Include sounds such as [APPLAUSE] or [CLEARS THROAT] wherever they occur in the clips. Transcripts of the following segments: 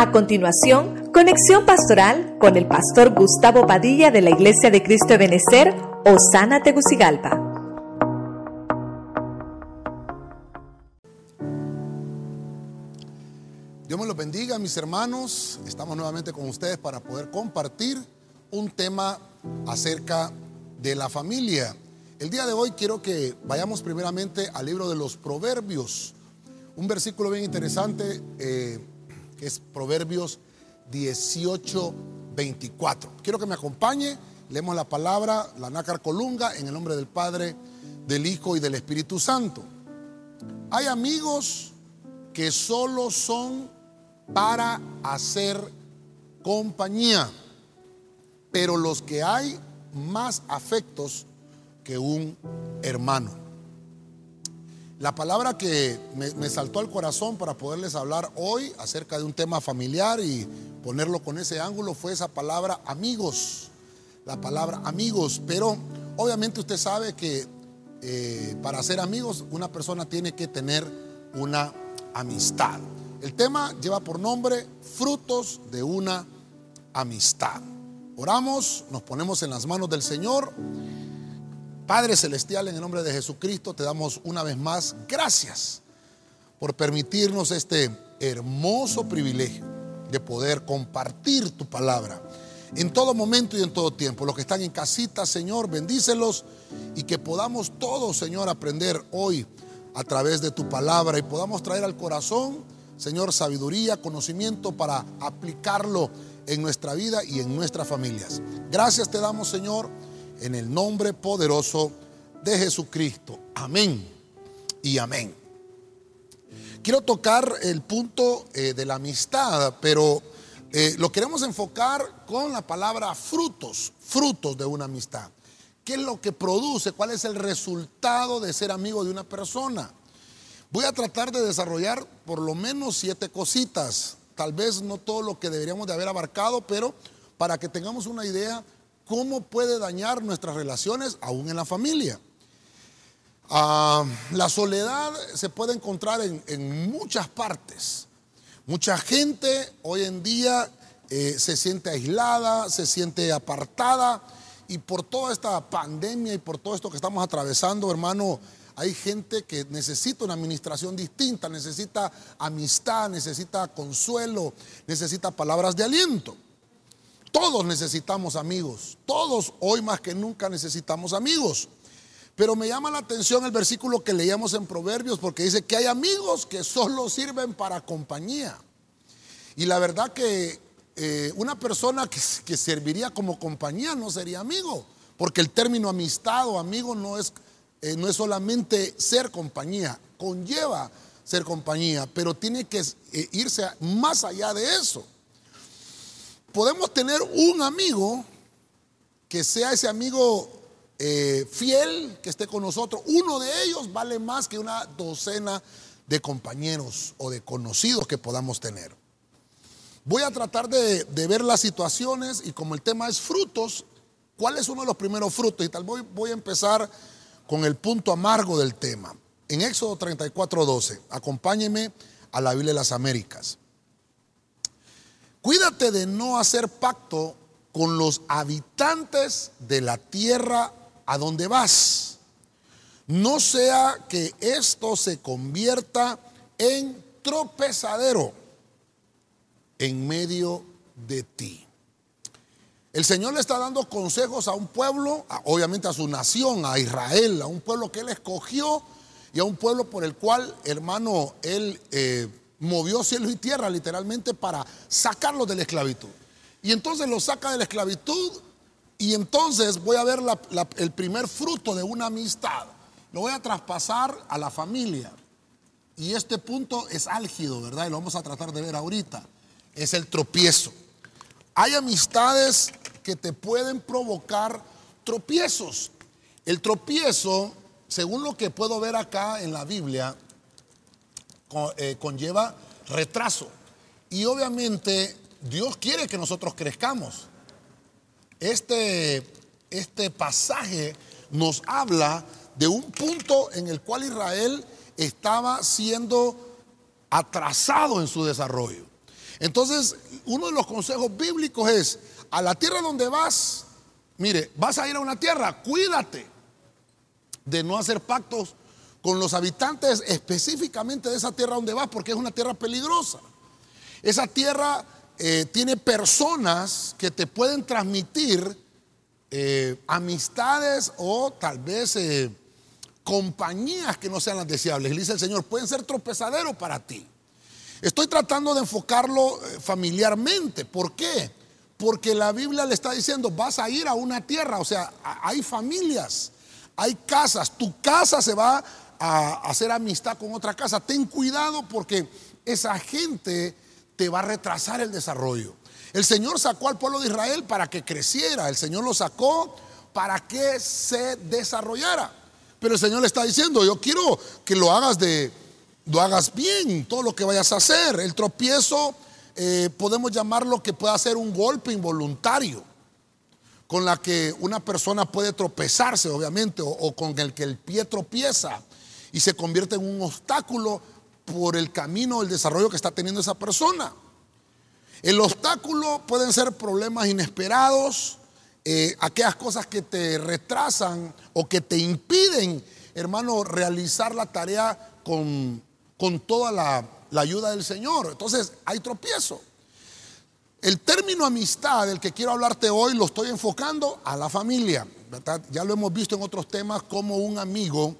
A continuación, conexión pastoral con el pastor Gustavo Padilla de la Iglesia de Cristo de Benecer, Osana Tegucigalpa. Dios me los bendiga, mis hermanos. Estamos nuevamente con ustedes para poder compartir un tema acerca de la familia. El día de hoy quiero que vayamos primeramente al libro de los Proverbios. Un versículo bien interesante. Eh, que es Proverbios 18, 24. Quiero que me acompañe, leemos la palabra, la nácar colunga, en el nombre del Padre, del Hijo y del Espíritu Santo. Hay amigos que solo son para hacer compañía, pero los que hay más afectos que un hermano. La palabra que me, saltó al corazón para poderles hablar hoy acerca de un tema familiar y ponerlo con ese ángulo fue esa palabra amigos. La palabra amigos. Pero obviamente usted sabe que eh, para ser amigos una persona tiene que tener una amistad. El tema lleva por nombre frutos de una amistad. Oramos, nos ponemos en las manos del Señor. Padre Celestial, en el nombre de Jesucristo, te damos una vez más gracias por permitirnos este hermoso privilegio de poder compartir tu palabra en todo momento y en todo tiempo. Los que están en casita, Señor, bendícelos y que podamos todos, Señor, aprender hoy a través de tu palabra y podamos traer al corazón, Señor, sabiduría, conocimiento para aplicarlo en nuestra vida y en nuestras familias. Gracias te damos, Señor en el nombre poderoso de Jesucristo. Amén y amén. Quiero tocar el punto eh, de la amistad, pero eh, lo queremos enfocar con la palabra frutos, frutos de una amistad. ¿Qué es lo que produce? ¿Cuál es el resultado de ser amigo de una persona? Voy a tratar de desarrollar por lo menos siete cositas. Tal vez no todo lo que deberíamos de haber abarcado, pero para que tengamos una idea cómo puede dañar nuestras relaciones aún en la familia. Ah, la soledad se puede encontrar en, muchas partes. Mucha gente hoy en día eh, se siente aislada, se siente apartada y por toda esta pandemia y por todo esto que estamos atravesando, hermano, hay gente que necesita una administración distinta, necesita amistad, necesita consuelo, necesita palabras de aliento. Todos necesitamos amigos. Todos hoy más que nunca necesitamos amigos. Pero me llama la atención el versículo que leíamos en Proverbios porque dice que hay amigos que solo sirven para compañía. Y la verdad que eh, una persona que, serviría como compañía no sería amigo. Porque el término amistad o amigo no es, eh, no es solamente ser compañía, conlleva ser compañía, pero tiene que eh, irse más allá de eso podemos tener un amigo que sea ese amigo eh, fiel, que esté con nosotros. Uno de ellos vale más que una docena de compañeros o de conocidos que podamos tener. Voy a tratar de, ver las situaciones y como el tema es frutos, ¿cuál es uno de los primeros frutos? Y tal vez voy a empezar con el punto amargo del tema. En Éxodo 34, 12, acompáñeme a la Biblia de las Américas. Cuídate de no hacer pacto con los habitantes de la tierra a donde vas. No sea que esto se convierta en tropezadero en medio de ti. El Señor le está dando consejos a un pueblo, obviamente a su nación, a Israel, a un pueblo que Él escogió y a un pueblo por el cual, hermano, Él eh, movió cielo y tierra literalmente para sacarlos de la esclavitud. Y entonces los saca de la esclavitud y entonces voy a ver el primer fruto de una amistad. Lo voy a traspasar a la familia. Y este punto es álgido, ¿verdad? Y lo vamos a tratar de ver ahorita. Es el tropiezo. Hay amistades que te pueden provocar tropiezos. El tropiezo, según lo que puedo ver acá en la Biblia, conlleva retraso. Y obviamente Dios quiere que nosotros crezcamos. Este, este pasaje nos habla de un punto en el cual Israel estaba siendo atrasado en su desarrollo. Entonces, uno de los consejos bíblicos es, a la tierra donde vas, mire, vas a ir a una tierra, cuídate de no hacer pactos con los habitantes específicamente de esa tierra donde vas, porque es una tierra peligrosa. Esa tierra eh, tiene personas que te pueden transmitir eh, amistades o tal vez eh, compañías que no sean las deseables. Le dice el Señor, pueden ser tropezaderos para ti. Estoy tratando de enfocarlo familiarmente. ¿Por qué? Porque la Biblia le está diciendo, vas a ir a una tierra, o sea, hay familias, hay casas, tu casa se va a hacer amistad con otra casa. Ten cuidado porque esa gente te va a retrasar el desarrollo. El Señor sacó al pueblo de Israel para que creciera, el Señor lo sacó para que se desarrollara. Pero el Señor le está diciendo, yo quiero que lo hagas de lo hagas bien, todo lo que vayas a hacer. El tropiezo eh, podemos llamarlo que pueda ser un golpe involuntario, con la que una persona puede tropezarse, obviamente, o, con el que el pie tropieza y se convierte en un obstáculo por el camino del desarrollo que está teniendo esa persona. El obstáculo pueden ser problemas inesperados, eh, aquellas cosas que te retrasan o que te impiden, hermano, realizar la tarea con, con toda la ayuda del Señor. Entonces hay tropiezo. El término amistad del que quiero hablarte hoy lo estoy enfocando a la familia. Ya lo hemos visto en otros temas como un amigo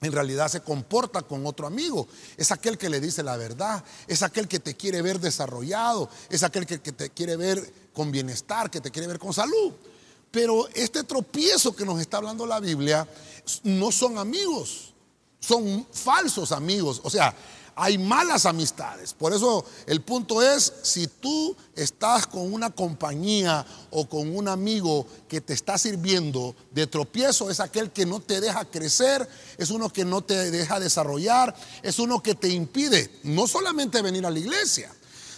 en realidad se comporta con otro amigo. Es aquel que le dice la verdad, es aquel que te quiere ver desarrollado, es aquel que, te quiere ver con bienestar, que te quiere ver con salud. Pero este tropiezo que nos está hablando la Biblia no son amigos, son falsos amigos. O sea, hay malas amistades. Por eso el punto es, si tú estás con una compañía o con un amigo que te está sirviendo de tropiezo, es aquel que no te deja crecer, es uno que no te deja desarrollar, es uno que te impide no solamente venir a la iglesia,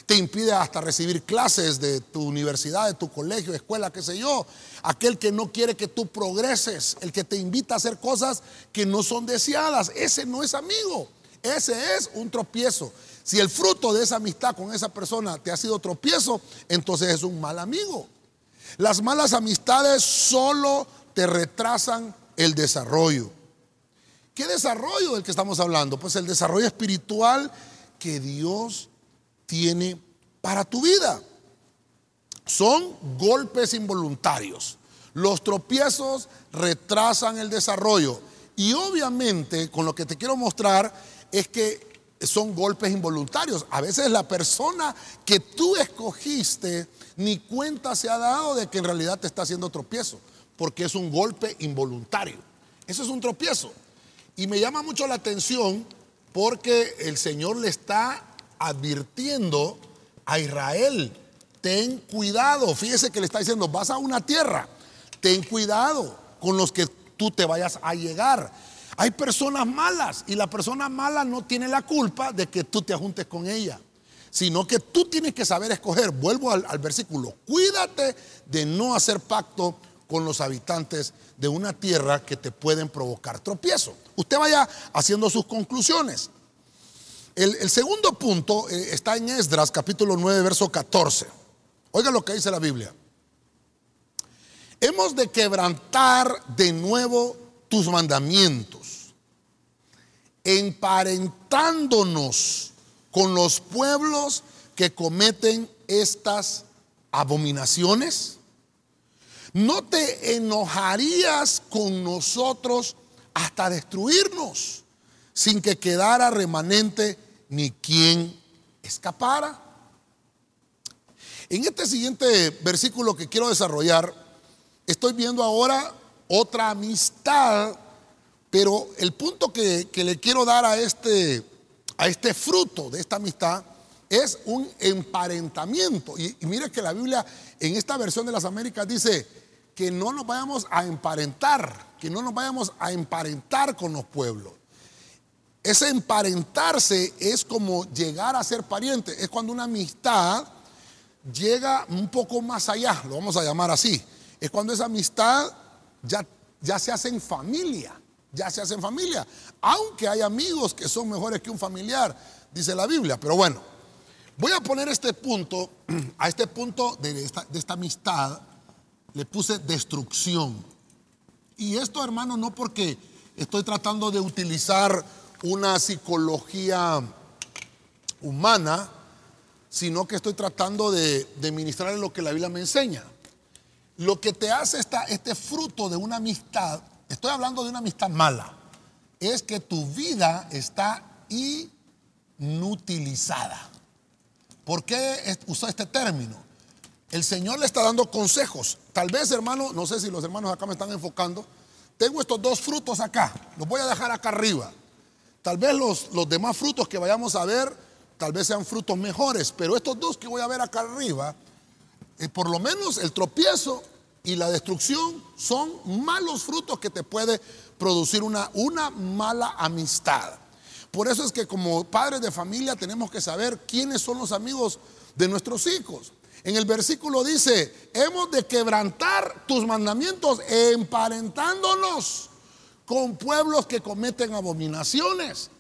te impide hasta recibir clases de tu universidad, de tu colegio, escuela, qué sé yo. Aquel que no quiere que tú progreses, el que te invita a hacer cosas que no son deseadas, ese no es amigo. Ese es un tropiezo. Si el fruto de esa amistad con esa persona te ha sido tropiezo, entonces es un mal amigo. Las malas amistades solo te retrasan el desarrollo. ¿Qué desarrollo del que estamos hablando? Pues el desarrollo espiritual que Dios tiene para tu vida. Son golpes involuntarios. Los tropiezos retrasan el desarrollo. Y obviamente, con lo que te quiero mostrar, es que son golpes involuntarios. A veces la persona que tú escogiste ni cuenta se ha dado de que en realidad te está haciendo tropiezo, porque es un golpe involuntario. Eso es un tropiezo. Y me llama mucho la atención porque el Señor le está advirtiendo a Israel, ten cuidado, fíjese que le está diciendo, vas a una tierra, ten cuidado con los que tú te vayas a llegar hay personas malas y la persona mala no tiene la culpa de que tú te ajuntes con ella, sino que tú tienes que saber escoger. Vuelvo al, versículo, cuídate de no hacer pacto con los habitantes de una tierra que te pueden provocar tropiezo. Usted vaya haciendo sus conclusiones. El, segundo punto eh, está en Esdras capítulo 9, verso 14. Oiga lo que dice la Biblia. Hemos de quebrantar de nuevo tus mandamientos emparentándonos con los pueblos que cometen estas abominaciones? ¿No te enojarías con nosotros hasta destruirnos sin que quedara remanente ni quien escapara? En este siguiente versículo que quiero desarrollar, estoy viendo ahora otra amistad pero el punto que, le quiero dar a este, a este fruto de esta amistad es un emparentamiento. Y, y, mire que la Biblia en esta versión de las Américas dice que no nos vayamos a emparentar, que no nos vayamos a emparentar con los pueblos. Ese emparentarse es como llegar a ser pariente, es cuando una amistad llega un poco más allá, lo vamos a llamar así. Es cuando esa amistad ya, ya se hace en familia ya se hacen familia. Aunque hay amigos que son mejores que un familiar, dice la Biblia. Pero bueno, Voy a poner este punto, [CLEARS THROAT] a este punto de esta, de esta amistad, le puse destrucción. Y esto, hermano, no porque estoy tratando de utilizar una psicología humana, sino que estoy tratando de, de ministrar lo que la Biblia me enseña. Lo que te hace esta, este fruto de una amistad, estoy hablando de una amistad mala, es que tu vida está inutilizada. ¿Por qué usó este término? El Señor le está dando consejos. Tal vez, hermano, no sé si los hermanos acá me están enfocando. Tengo estos dos frutos acá. Los voy a dejar acá arriba. Tal vez los, los demás frutos que vayamos a ver, tal vez sean frutos mejores. Pero estos dos que voy a ver acá arriba, eh, por lo menos el tropiezo y la destrucción son malos frutos que te puede producir una, una mala amistad. Por eso es que como padres de familia tenemos que saber quiénes son los amigos de nuestros hijos. En el versículo dice, hemos de quebrantar tus mandamientos emparentándonos con pueblos que cometen abominaciones.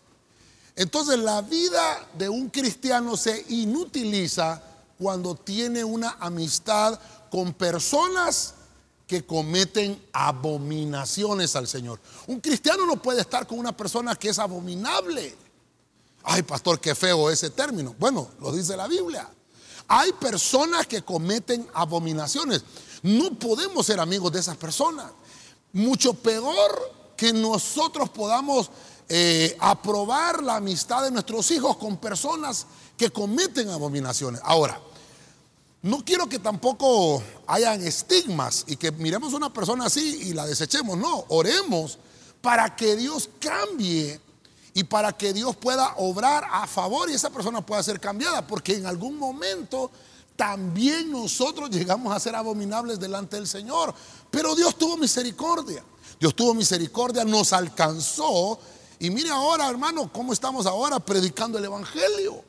Entonces la vida de un cristiano se inutiliza cuando tiene una amistad con personas que cometen abominaciones al Señor. Un cristiano no puede estar con una persona que es abominable. Ay, pastor, qué feo ese término. Bueno, lo dice la Biblia. Hay personas que cometen abominaciones. No podemos ser amigos de esas personas. Mucho peor que nosotros podamos eh, aprobar la amistad de nuestros hijos con personas que cometen abominaciones. Ahora, no quiero que tampoco hayan estigmas y que miremos a una persona así y la desechemos. No, oremos para que Dios cambie y para que Dios pueda obrar a favor y esa persona pueda ser cambiada, porque en algún momento también nosotros llegamos a ser abominables delante del Señor. Pero Dios tuvo misericordia. Dios tuvo misericordia, nos alcanzó. Y mire ahora, hermano, cómo estamos ahora predicando el Evangelio.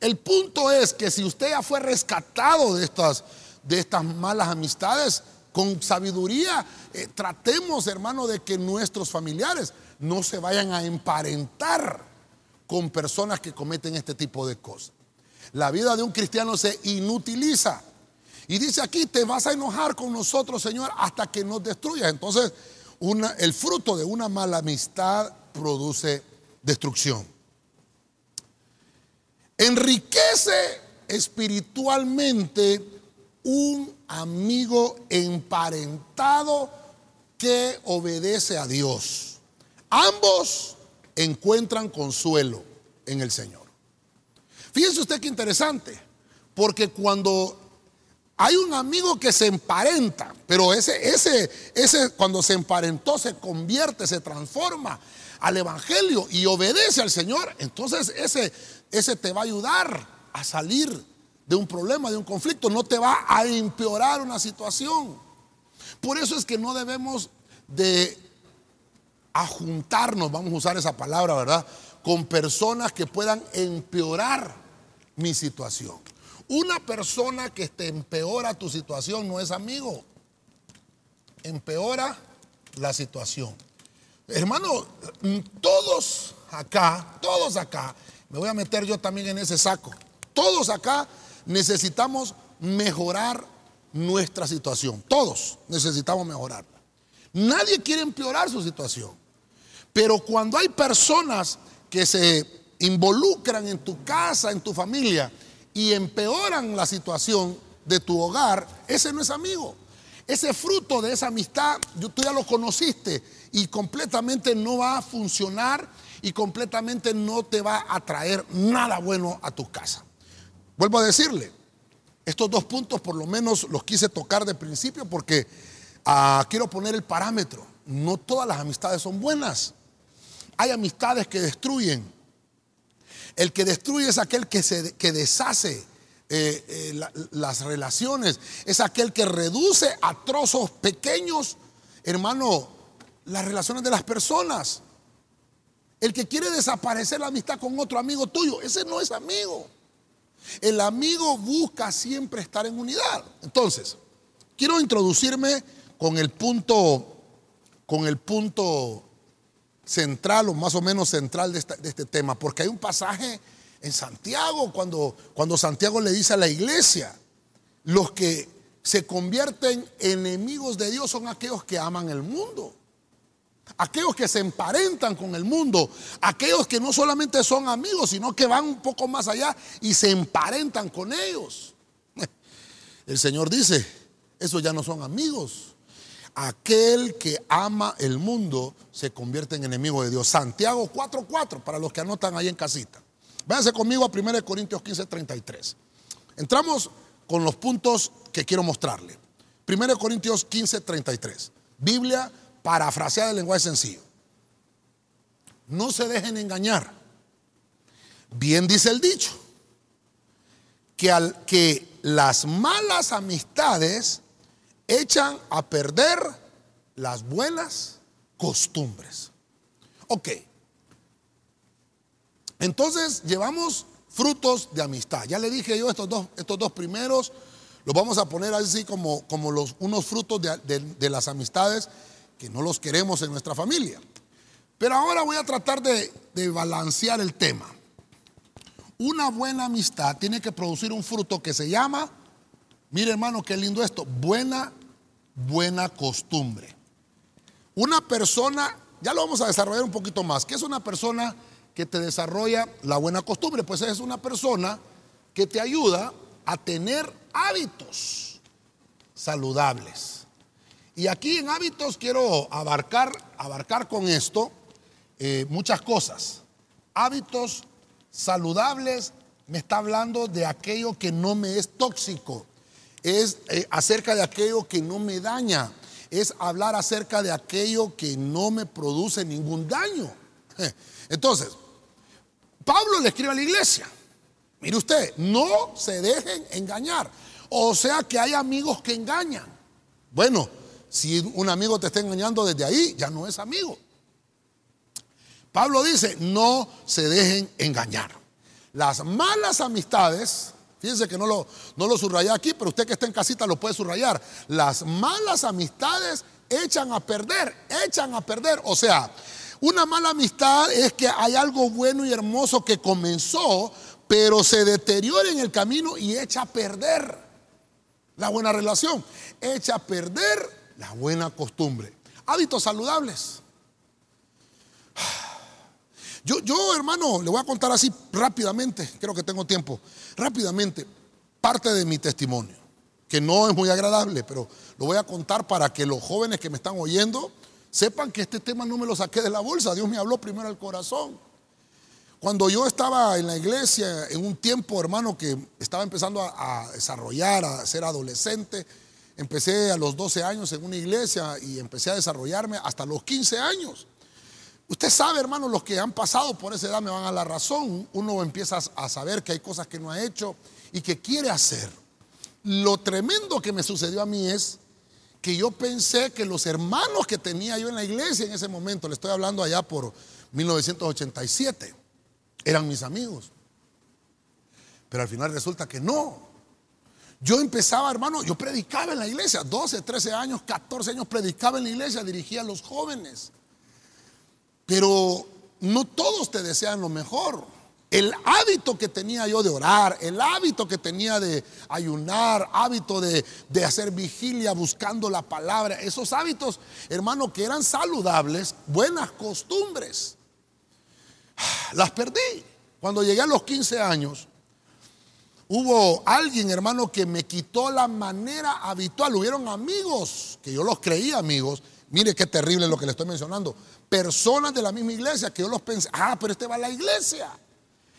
El punto es que si usted ya fue rescatado de estas, de estas malas amistades, con sabiduría, eh, tratemos, hermano, de que nuestros familiares no se vayan a emparentar con personas que cometen este tipo de cosas. La vida de un cristiano se inutiliza. Y dice aquí, te vas a enojar con nosotros, Señor, hasta que nos destruyas. Entonces, el fruto de una mala amistad produce destrucción enriquece espiritualmente un amigo emparentado que obedece a Dios. Ambos encuentran consuelo en el Señor. Fíjense usted qué interesante, porque cuando hay un amigo que se emparenta, pero ese, ese, ese cuando se emparentó se convierte, se transforma al Evangelio y obedece al Señor, entonces ese ese te va a ayudar a salir de un problema, de un conflicto, no te va a empeorar una situación. Por eso es que no debemos de ajuntarnos, vamos a usar esa palabra, ¿verdad? Con personas que puedan empeorar mi situación. Una persona que te empeora tu situación no es amigo, empeora la situación. Hermano, todos acá, todos acá me voy a meter yo también en ese saco. Todos acá necesitamos mejorar nuestra situación. Todos necesitamos mejorarla. Nadie quiere empeorar su situación. Pero cuando hay personas que se involucran en tu casa, en tu familia, y empeoran la situación de tu hogar, ese no es amigo. Ese fruto de esa amistad, tú ya lo conociste y completamente no va a funcionar y completamente no te va a traer nada bueno a tu casa. Vuelvo a decirle, estos dos puntos por lo menos los quise tocar de principio porque ah, quiero poner el parámetro. No todas las amistades son buenas. Hay amistades que destruyen. El que destruye es aquel que, se, que deshace eh, eh, las relaciones. Es aquel que reduce a trozos pequeños, hermano, las relaciones de las personas. El que quiere desaparecer la amistad con otro amigo tuyo, ese no es amigo. El amigo busca siempre estar en unidad. Entonces, quiero introducirme con el punto, con el punto central o más o menos central de, de este tema, porque hay un pasaje en Santiago, cuando, cuando Santiago le dice a la iglesia, los que se convierten enemigos de Dios son aquellos que aman el mundo. Aquellos que se emparentan con el mundo, aquellos que no solamente son amigos, sino que van un poco más allá y se emparentan con ellos. [LAUGHS] El Señor dice, esos ya no son amigos. Aquel que ama el mundo se convierte en enemigo de Dios. Santiago 4:4, para los que anotan ahí en casita. Váyanse conmigo a 1 Corintios 15:33. Entramos con los puntos que quiero mostrarle. 1 Corintios 15:33. Biblia parafraseada en lenguaje sencillo. No se dejen engañar. Bien dice el dicho, que, al, que las malas amistades echan a perder las buenas costumbres. Ok. Entonces llevamos frutos de amistad. Ya le dije yo estos dos, estos dos primeros, los vamos a poner así como, como los, unos frutos de, las amistades que no los queremos en nuestra familia. Pero ahora voy a tratar de, de balancear el tema. Una buena amistad tiene que producir un fruto que se llama, mire hermano, qué lindo esto, buena, buena costumbre. Una persona, ya lo vamos a desarrollar un poquito más, ¿qué es una persona que te desarrolla la buena costumbre? Pues es una persona que te ayuda a tener hábitos saludables. Y aquí en hábitos quiero abarcar, abarcar con esto eh, muchas cosas. Hábitos saludables me está hablando de aquello que no me es tóxico. Es eh, acerca de aquello que no me daña. Es hablar acerca de aquello que no me produce ningún daño. [LAUGHS] Entonces, Pablo le escribe a la iglesia. Mire usted, no se dejen engañar. O sea que hay amigos que engañan. Bueno, si un amigo te está engañando desde ahí, ya no es amigo. Pablo dice, no se dejen engañar. Las malas amistades, fíjense que no lo, no lo subrayé aquí, pero usted que está en casita lo puede subrayar. Las malas amistades echan a perder, echan a perder. O sea, una mala amistad es que hay algo bueno y hermoso que comenzó, pero se deteriora en el camino y echa a perder la buena relación. Echa a perder la buena costumbre. Hábitos saludables. Yo, yo, hermano, le voy a contar así rápidamente, creo que tengo tiempo, rápidamente, parte de mi testimonio, que no es muy agradable, pero lo voy a contar para que los jóvenes que me están oyendo sepan que este tema no me lo saqué de la bolsa, Dios me habló primero al corazón. Cuando yo estaba en la iglesia, en un tiempo, hermano, que estaba empezando a, desarrollar, a ser adolescente, Empecé a los 12 años en una iglesia y empecé a desarrollarme hasta los 15 años. Usted sabe, hermano, los que han pasado por esa edad me van a la razón. Uno empieza a saber que hay cosas que no ha hecho y que quiere hacer. Lo tremendo que me sucedió a mí es que yo pensé que los hermanos que tenía yo en la iglesia en ese momento, le estoy hablando allá por 1987, eran mis amigos. Pero al final resulta que no. Yo empezaba, hermano, yo predicaba en la iglesia, 12, 13 años, 14 años predicaba en la iglesia, dirigía a los jóvenes. Pero no todos te desean lo mejor. El hábito que tenía yo de orar, el hábito que tenía de ayunar, hábito de, de, hacer vigilia buscando la palabra, esos hábitos, hermano, que eran saludables, buenas costumbres, las perdí. Cuando llegué a los 15 años, Hubo alguien, hermano, que me quitó la manera habitual. Hubieron amigos, que yo los creía amigos. Mire qué terrible lo que le estoy mencionando. Personas de la misma iglesia que yo los pensé, ah, pero este va a la iglesia.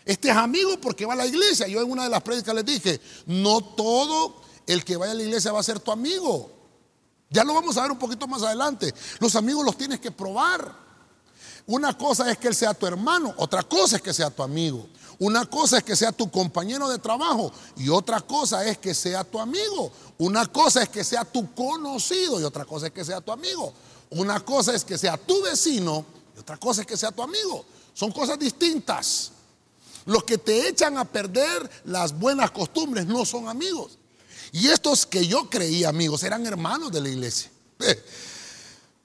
Este es amigo porque va a la iglesia. Yo en una de las prédicas les dije, no todo el que vaya a la iglesia va a ser tu amigo. Ya lo vamos a ver un poquito más adelante. Los amigos los tienes que probar. Una cosa es que él sea tu hermano, otra cosa es que sea tu amigo. Una cosa es que sea tu compañero de trabajo y otra cosa es que sea tu amigo. Una cosa es que sea tu conocido y otra cosa es que sea tu amigo. Una cosa es que sea tu vecino y otra cosa es que sea tu amigo. Son cosas distintas. Los que te echan a perder las buenas costumbres no son amigos. Y estos que yo creía amigos eran hermanos de la iglesia.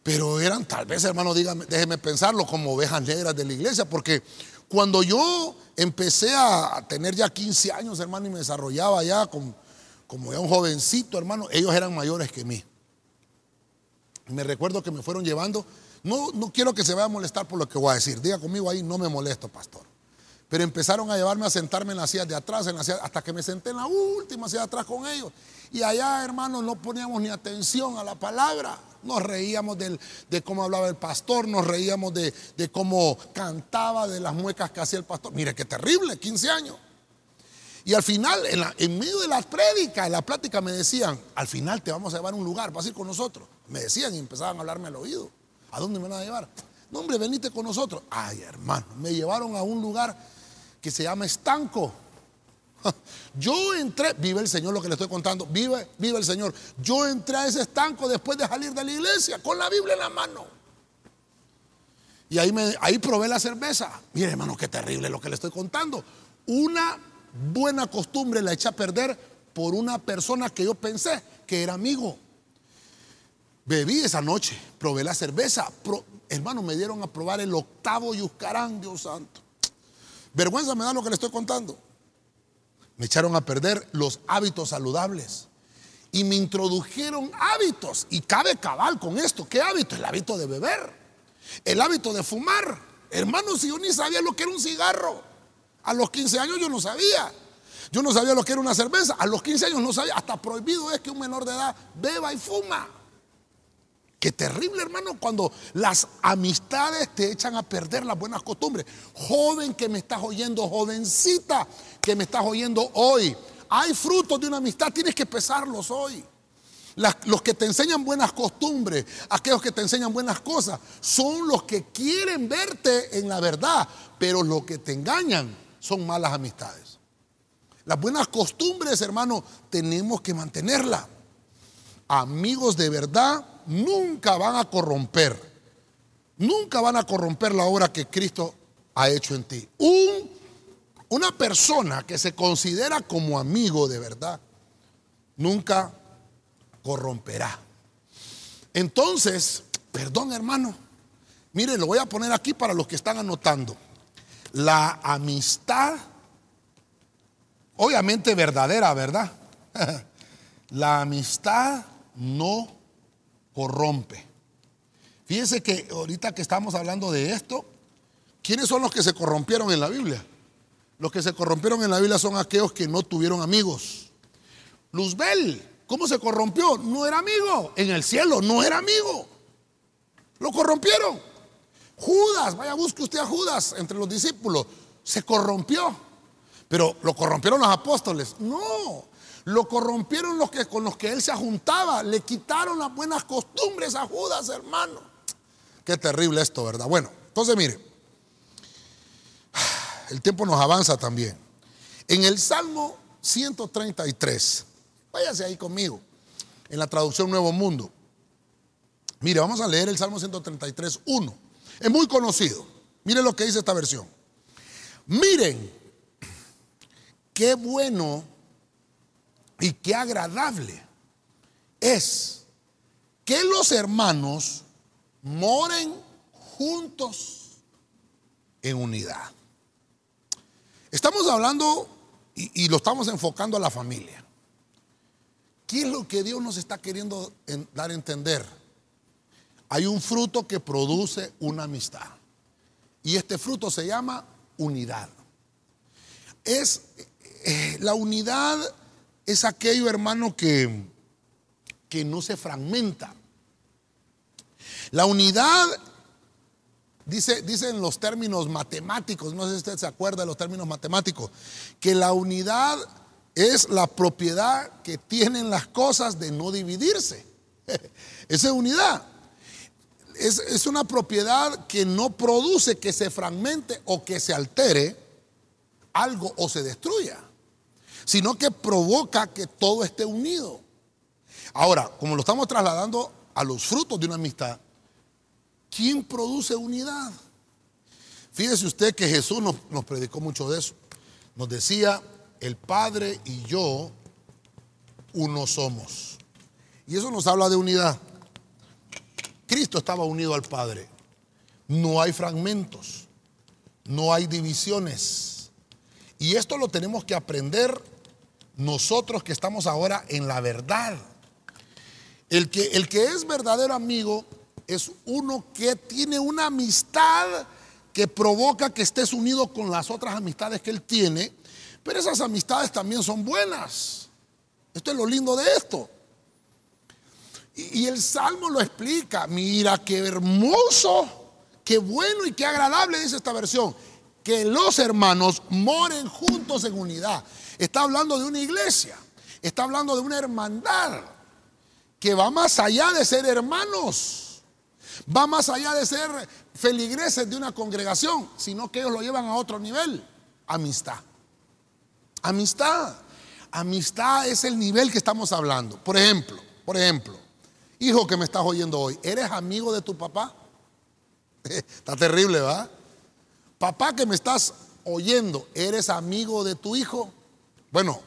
Pero eran tal vez, hermano, déjeme pensarlo como ovejas negras de la iglesia, porque Cuando yo empecé a tener ya 15 años, hermano, y me desarrollaba ya como, como ya un jovencito, hermano, ellos eran mayores que mí. Me recuerdo que me fueron llevando. No, no quiero que se vaya a molestar por lo que voy a decir. Diga conmigo ahí, no me molesto, pastor. Pero empezaron a llevarme a sentarme en las sillas de atrás, en hasta que me senté en la última silla de atrás con ellos. Y allá, hermano, no poníamos ni atención a la palabra. Nos reíamos de cómo hablaba el pastor, nos reíamos de, de cómo cantaba, de las muecas que hacía el pastor. Mire qué terrible, 15 años. Y al final, en, medio de las prédicas, en la plática me decían, al final te vamos a llevar a un lugar, vas a ir con nosotros. Me decían y empezaban a hablarme al oído. ¿A dónde me van a llevar? No, hombre, venite con nosotros. Ay, hermano, me llevaron a un lugar que se llama estanco. Yo entré, vive el Señor lo que le estoy contando, vive, vive el Señor. Yo entré a ese estanco después de salir de la iglesia con la Biblia en la mano. Y ahí, me, ahí probé la cerveza. Mire, hermano, qué terrible lo que le estoy contando. Una buena costumbre la eché a perder por una persona que yo pensé que era amigo. Bebí esa noche, probé la cerveza. hermano, me dieron a probar el octavo Yuscarán, Dios santo. Vergüenza me da lo que le estoy contando. Me echaron a perder los hábitos saludables. Y me introdujeron hábitos. Y cabe cabal con esto. ¿Qué hábito? El hábito de beber. El hábito de fumar. Hermano, si yo ni sabía lo que era un cigarro. A los 15 años yo no sabía. Yo no sabía lo que era una cerveza. A los 15 años no sabía. Hasta prohibido es que un menor de edad beba y fuma. Qué terrible, hermano, cuando las amistades te echan a perder las buenas costumbres. Joven que me estás oyendo, jovencita que me estás oyendo hoy. Hay frutos de una amistad, tienes que pesarlos hoy. los que te enseñan buenas costumbres, aquellos que te enseñan buenas cosas, son los que quieren verte en la verdad, pero los que te engañan son malas amistades. Las buenas costumbres, hermano, tenemos que mantenerlas. Amigos de verdad nunca van a corromper, nunca van a corromper la obra que Cristo ha hecho en ti. Un, una persona que se considera como amigo de verdad, nunca corromperá. Entonces, perdón hermano, mire, lo voy a poner aquí para los que están anotando. La amistad, obviamente verdadera, ¿verdad? [LAUGHS] La amistad no corrompe. Fíjense que ahorita que estamos hablando de esto, ¿quiénes son los que se corrompieron en la Biblia? Los que se corrompieron en la Biblia son aquellos que no tuvieron amigos. Luzbel, ¿cómo se corrompió? No era amigo. En el cielo no era amigo. Lo corrompieron. Judas, vaya, busque usted a Judas entre los discípulos. Se corrompió. Pero lo corrompieron los apóstoles. No, lo corrompieron los que, con los que él se juntaba. Le quitaron las buenas costumbres a Judas, hermano. Qué terrible esto, ¿verdad? Bueno, entonces mire, el tiempo nos avanza también. En el Salmo 133, váyase ahí conmigo, en la traducción Nuevo Mundo. Mire, vamos a leer el Salmo 133, 1. Es muy conocido. Miren lo que dice esta versión. Miren qué bueno y qué agradable es que los hermanos moren juntos en unidad. Estamos hablando y, lo estamos enfocando a la familia. ¿Qué es lo que Dios nos está queriendo dar a entender? hay un fruto que produce una amistad. Y este fruto se llama unidad. Es eh, la unidad es aquello, hermano, que, que no se fragmenta. La unidad Dice, dice, en los términos matemáticos, no sé si usted se acuerda de los términos matemáticos, que la unidad es la propiedad que tienen las cosas de no dividirse. [LAUGHS] Esa es unidad es, una propiedad que no produce que se fragmente o que se altere algo o se destruya, sino que provoca que todo esté unido. Ahora, como lo estamos trasladando a los frutos de una amistad, ¿quién produce unidad? Fíjese usted que Jesús nos, nos predicó mucho de eso. Nos decía, el Padre y yo uno somos. Y eso nos habla de unidad. Cristo estaba unido al Padre. No hay fragmentos. no hay divisiones. Y esto lo tenemos que aprender nosotros que estamos ahora en la verdad. El que, el que es verdadero amigo es uno que tiene una amistad que provoca que estés unido con las otras amistades que él tiene, pero esas amistades también son buenas. Esto es lo lindo de esto. Y, el Salmo lo explica. Mira qué hermoso, qué bueno y qué agradable, dice esta versión. Que los hermanos moren juntos en unidad. Está hablando de una iglesia. Está hablando de una hermandad que va más allá de ser hermanos. Va más allá de ser feligreses de una congregación, sino que ellos lo llevan a otro nivel. Amistad. Amistad. Amistad es el nivel que estamos hablando. Por ejemplo, por ejemplo, hijo que me estás oyendo hoy, ¿eres amigo de tu papá? [LAUGHS] Está terrible, ¿va? Papá que me estás oyendo, ¿eres amigo de tu hijo? Bueno,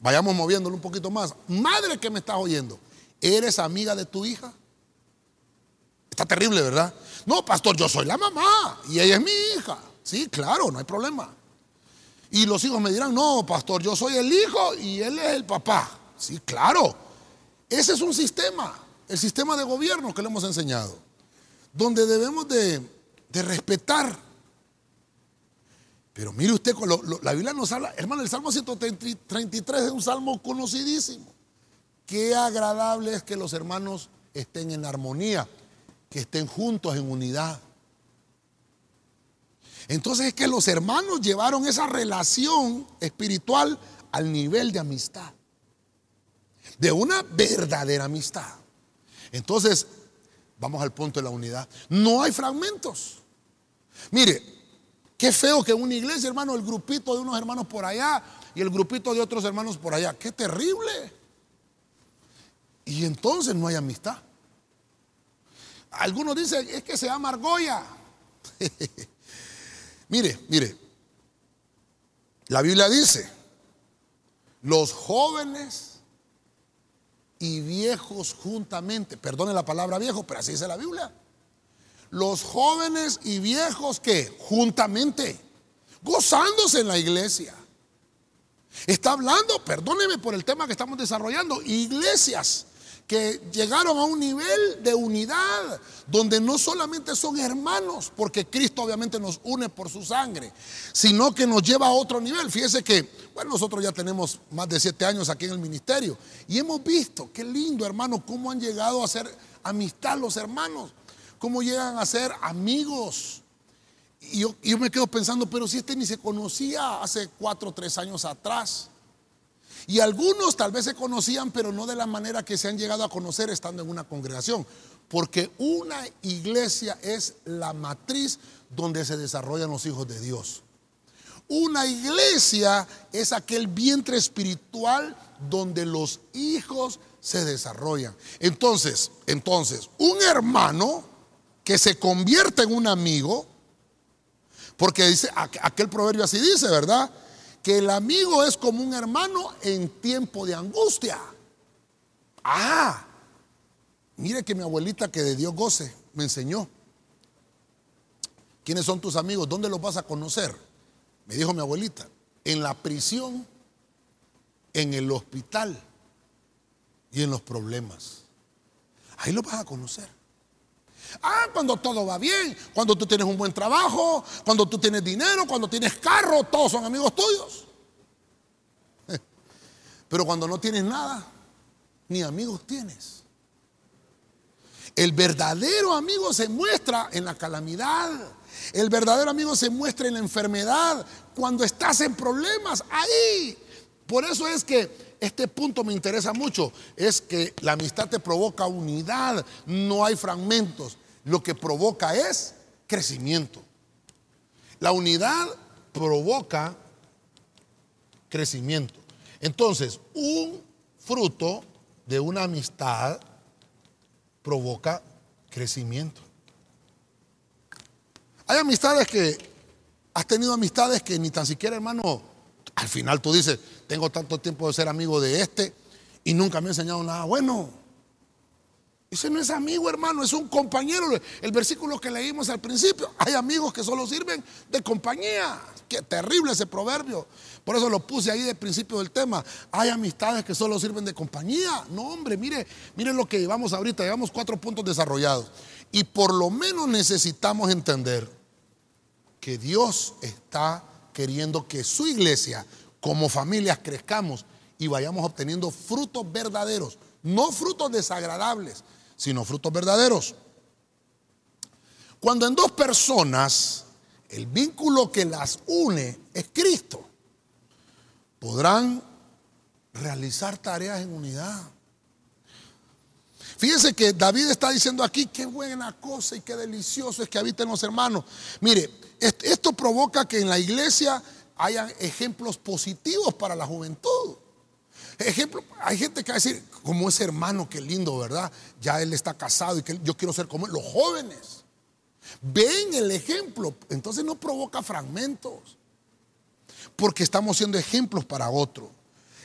vayamos moviéndolo un poquito más. Madre que me estás oyendo, ¿eres amiga de tu hija? Está terrible, ¿verdad? No, pastor, yo soy la mamá y ella es mi hija. Sí, claro, no hay problema. Y los hijos me dirán, no, pastor, yo soy el hijo y él es el papá. Sí, claro. Ese es un sistema, el sistema de gobierno que le hemos enseñado, donde debemos de, de respetar. Pero mire usted, la Biblia nos habla, hermano, el Salmo 133 es un salmo conocidísimo. Qué agradable es que los hermanos estén en armonía, que estén juntos en unidad. Entonces es que los hermanos llevaron esa relación espiritual al nivel de amistad. De una verdadera amistad. Entonces, vamos al punto de la unidad. No hay fragmentos. Mire, qué feo que una iglesia, hermano, el grupito de unos hermanos por allá y el grupito de otros hermanos por allá. Qué terrible. Y entonces no hay amistad. Algunos dicen, es que se llama argolla. [LAUGHS] Mire, mire, la Biblia dice, los jóvenes y viejos juntamente, perdone la palabra viejo, pero así dice la Biblia. Los jóvenes y viejos que juntamente, gozándose en la iglesia. Está hablando, perdóneme por el tema que estamos desarrollando, iglesias que llegaron a un nivel de unidad donde no solamente son hermanos, porque Cristo obviamente nos une por su sangre, sino que nos lleva a otro nivel. Fíjese que, bueno, nosotros ya tenemos más de siete años aquí en el ministerio y hemos visto, qué lindo hermano, cómo han llegado a ser amistad los hermanos, cómo llegan a ser amigos. Y yo, me quedo pensando, pero si este ni se conocía hace cuatro o tres años atrás. Y algunos tal vez se conocían, pero no de la manera que se han llegado a conocer estando en una congregación. Porque una iglesia es la matriz donde se desarrollan los hijos de Dios. Una iglesia es aquel vientre espiritual donde los hijos se desarrollan. Entonces, entonces, un hermano que se convierte en un amigo, porque dice, aquel proverbio así dice, ¿verdad? que el amigo es como un hermano en tiempo de angustia. Ah, mire que mi abuelita que de Dios goce me enseñó. ¿Quiénes son tus amigos? ¿Dónde los vas a conocer? Me dijo mi abuelita, en la prisión, en el hospital y en los problemas. Ahí los vas a conocer. Ah, cuando todo va bien, cuando tú tienes un buen trabajo, cuando tú tienes dinero, cuando tienes carro, todos son amigos tuyos. [LAUGHS] Pero cuando no tienes nada, ni amigos tienes. El verdadero amigo se muestra en la calamidad. El verdadero amigo se muestra en la enfermedad. Cuando estás en problemas, ahí. Por eso es que este punto me interesa mucho. Es que la amistad te provoca unidad. No hay fragmentos lo que provoca es crecimiento. La unidad provoca crecimiento. Entonces, un fruto de una amistad provoca crecimiento. Hay amistades que, has tenido amistades que ni tan siquiera, hermano, al final tú dices, tengo tanto tiempo de ser amigo de este y nunca me ha enseñado nada bueno. Ese no es amigo, hermano, es un compañero. El versículo que leímos al principio, hay amigos que solo sirven de compañía. Qué terrible ese proverbio. Por eso lo puse ahí de principio del tema. Hay amistades que solo sirven de compañía. No, hombre, mire, mire lo que llevamos ahorita. Llevamos cuatro puntos desarrollados. Y por lo menos necesitamos entender que Dios está queriendo que su iglesia, como familias, crezcamos y vayamos obteniendo frutos verdaderos. No frutos desagradables, sino frutos verdaderos. Cuando en dos personas el vínculo que las une es Cristo, podrán realizar tareas en unidad. Fíjense que David está diciendo aquí, qué buena cosa y qué delicioso es que habiten los hermanos. Mire, esto provoca que en la iglesia haya ejemplos positivos para la juventud. Ejemplo, hay gente que va a decir, como ese hermano, qué lindo, ¿verdad? Ya él está casado y que yo quiero ser como él. Los jóvenes ven el ejemplo, entonces no provoca fragmentos, porque estamos siendo ejemplos para otro.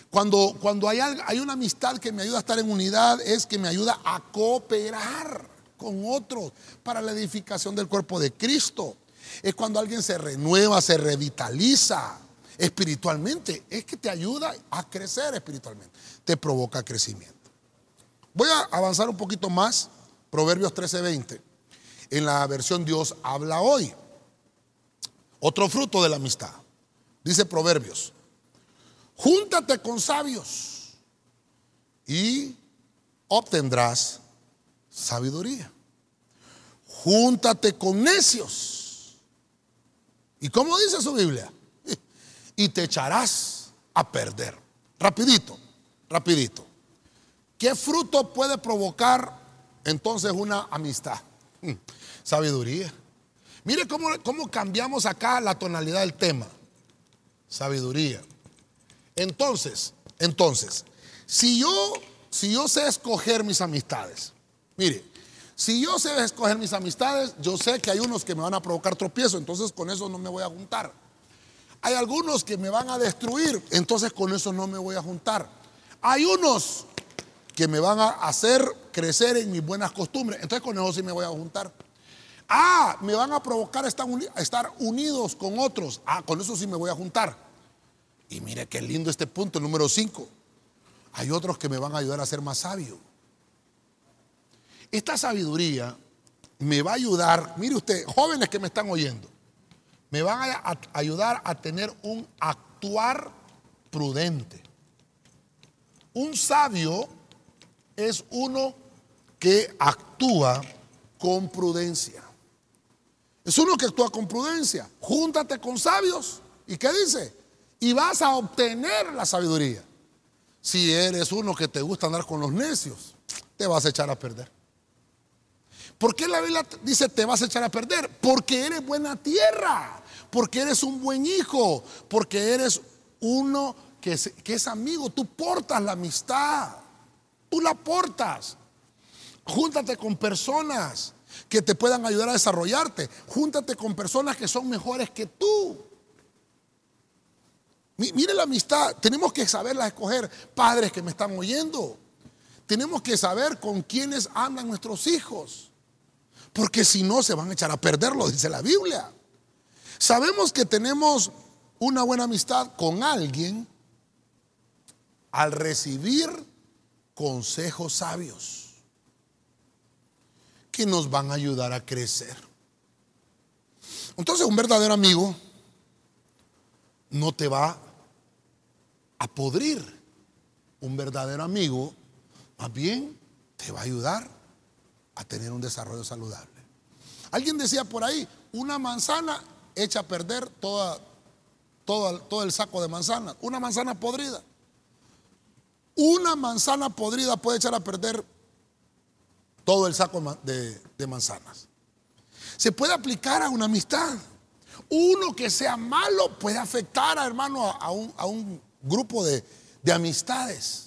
Cuando, cuando hay, hay una amistad que me ayuda a estar en unidad, es que me ayuda a cooperar con otros para la edificación del cuerpo de Cristo. Es cuando alguien se renueva, se revitaliza espiritualmente. Es que te ayuda a crecer espiritualmente. Te provoca crecimiento. Voy a avanzar un poquito más. Proverbios 13:20. En la versión Dios habla hoy. Otro fruto de la amistad. Dice Proverbios. Júntate con sabios y obtendrás sabiduría. Júntate con necios. ¿Y cómo dice su Biblia? Y te echarás a perder. Rapidito, rapidito. ¿Qué fruto puede provocar entonces una amistad? Hmm, sabiduría. Mire cómo, cómo cambiamos acá la tonalidad del tema. Sabiduría. Entonces, entonces, si yo, si yo sé escoger mis amistades, mire, si yo sé escoger mis amistades, yo sé que hay unos que me van a provocar tropiezo, entonces con eso no me voy a juntar. Hay algunos que me van a destruir, entonces con eso no me voy a juntar. Hay unos que me van a hacer crecer en mis buenas costumbres, entonces con eso sí me voy a juntar. Ah, me van a provocar estar unidos con otros, ah, con eso sí me voy a juntar. Y mire qué lindo este punto, el número 5. Hay otros que me van a ayudar a ser más sabio. Esta sabiduría me va a ayudar, mire usted, jóvenes que me están oyendo, me van a ayudar a tener un actuar prudente. Un sabio es uno que actúa con prudencia. Es uno que actúa con prudencia. Júntate con sabios. ¿Y qué dice? y vas a obtener la sabiduría. Si eres uno que te gusta andar con los necios, te vas a echar a perder. ¿Por qué la Biblia dice te vas a echar a perder? Porque eres buena tierra, porque eres un buen hijo, porque eres uno que es, amigo. Tú portas la amistad, tú la portas. Júntate con personas que te puedan ayudar a desarrollarte. Júntate con personas que son mejores que tú. Mire la amistad, tenemos que saberla escoger. Padres que me están oyendo, tenemos que saber con quiénes andan nuestros hijos. Porque si no, se van a echar a perderlo, dice la Biblia. Sabemos que tenemos una buena amistad con alguien al recibir consejos sabios que nos van a ayudar a crecer. Entonces un verdadero amigo no te va a podrir. Un verdadero amigo, más bien, te va a ayudar a tener un desarrollo saludable. Alguien decía por ahí, una manzana echa a perder toda, todo el saco de manzanas. Una manzana podrida. Una manzana podrida puede echar a perder todo el saco de, manzanas. Se puede aplicar a una amistad. Uno que sea malo puede afectar, a, hermano, a un grupo de, amistades.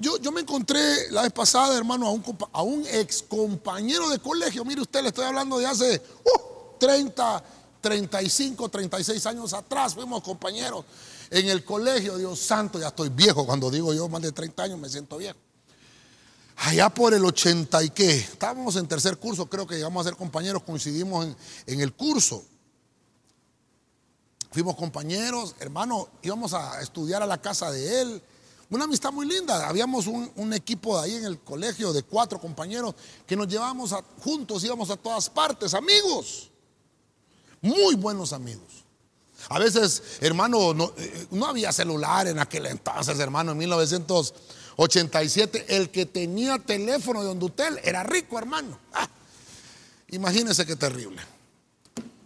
Yo, yo, me encontré la vez pasada, hermano, a un, a un ex compañero de colegio. Mire usted, le estoy hablando de hace 30, 35, 36 años atrás. Fuimos compañeros en el colegio. Dios santo, ya estoy viejo. Cuando digo yo más de 30 años me siento viejo. Allá por el 80 y qué, estábamos en tercer curso, creo que llegamos a ser compañeros, coincidimos en el curso. Fuimos compañeros, hermano, íbamos a estudiar a la casa de él. Una amistad muy linda. Habíamos un, equipo de ahí en el colegio de cuatro compañeros que nos llevábamos juntos, íbamos a todas partes, amigos. Muy buenos amigos. A veces, hermano, no, eh, había celular en aquel entonces, hermano, en 1987. El que tenía teléfono de Hondutel era rico, hermano. Ah, imagínense qué terrible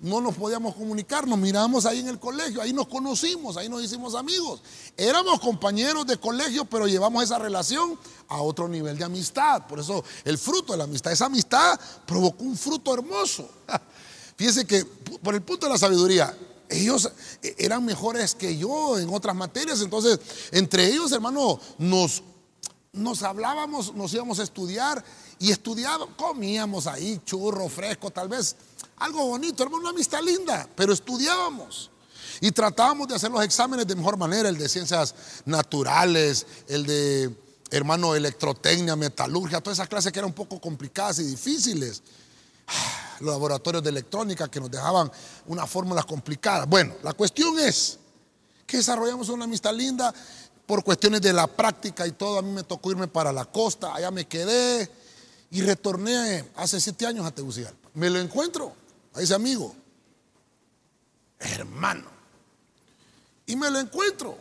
no nos podíamos comunicar, nos mirábamos ahí en el colegio, ahí nos conocimos, ahí nos hicimos amigos. Éramos compañeros de colegio, pero llevamos esa relación a otro nivel de amistad. Por eso el fruto de la amistad, esa amistad provocó un fruto hermoso. [LAUGHS] Fíjense que por el punto de la sabiduría, ellos eran mejores que yo en otras materias, entonces entre ellos, hermano, nos, nos hablábamos, nos íbamos a estudiar y estudiábamos, comíamos ahí churro fresco, tal vez algo bonito, hermano, una amistad linda, pero estudiábamos. Y tratábamos de hacer los exámenes de mejor manera, el de ciencias naturales, el de, hermano, electrotecnia, metalurgia, todas esas clases que eran un poco complicadas y difíciles. [SIGHS] Los laboratorios de electrónica que nos dejaban unas fórmulas complicadas. Bueno, la cuestión es que desarrollamos una amistad linda por cuestiones de la práctica y todo. A mí me tocó irme para la costa, allá me quedé y retorné hace siete años a Tegucigalpa. Me lo encuentro ese amigo, hermano. Y me lo encuentro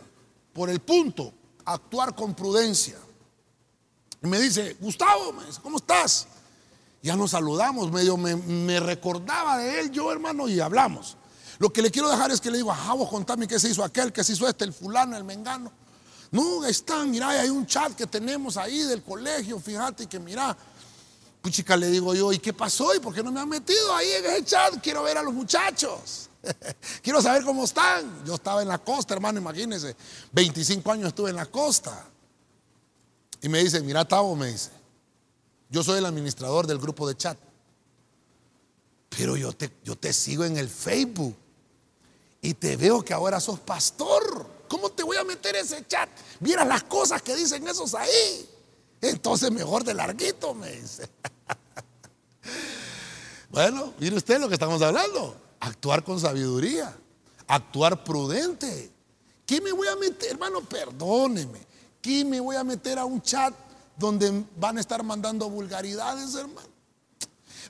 por el punto, actuar con prudencia. Y me dice, Gustavo, ¿cómo estás? Ya nos saludamos, medio me, recordaba de él, yo hermano, y hablamos. Lo que le quiero dejar es que le digo, ajá, vos contame qué se hizo aquel, qué se hizo este, el fulano, el mengano. No, están, mira, hay un chat que tenemos ahí del colegio, fíjate que mira, chica, le digo yo, ¿y qué pasó? ¿Y por qué no me han metido ahí en ese chat? Quiero ver a los muchachos. [LAUGHS] Quiero saber cómo están. Yo estaba en la costa, hermano, imagínense. 25 años estuve en la costa. Y me dice, mira, Tavo, me dice, yo soy el administrador del grupo de chat. Pero yo te, yo te sigo en el Facebook y te veo que ahora sos pastor. ¿Cómo te voy a meter ese chat? Mira las cosas que dicen esos ahí. Entonces mejor de larguito, me dice. [LAUGHS] Bueno, mire usted lo que estamos hablando. Actuar con sabiduría, actuar prudente. ¿Qué me voy a meter, hermano? Perdóneme. ¿Qué me voy a meter a un chat donde van a estar mandando vulgaridades, hermano?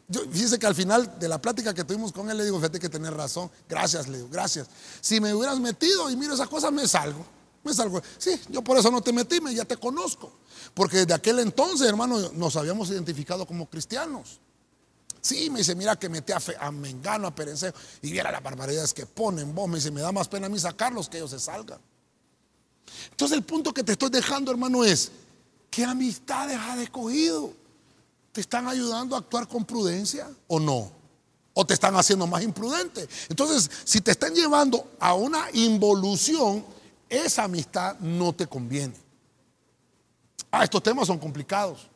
Yo, fíjese que al final de la plática que tuvimos con él le digo, fíjate que tener razón. Gracias, le digo, gracias. Si me hubieras metido y miro esa cosa, me salgo. Me salgo. Sí, yo por eso no te metí, me, ya te conozco. Porque desde aquel entonces, hermano, nos habíamos identificado como cristianos. Sí, me dice, mira que metí a, a Mengano, a Perencejo, y viera las barbaridades que ponen vos. Me dice, me da más pena a mí sacarlos que ellos se salgan. Entonces el punto que te estoy dejando, hermano, es, ¿qué amistades has escogido? ¿Te están ayudando a actuar con prudencia o no? ¿O te están haciendo más imprudente? Entonces, si te están llevando a una involución, esa amistad no te conviene. Ah, estos temas son complicados.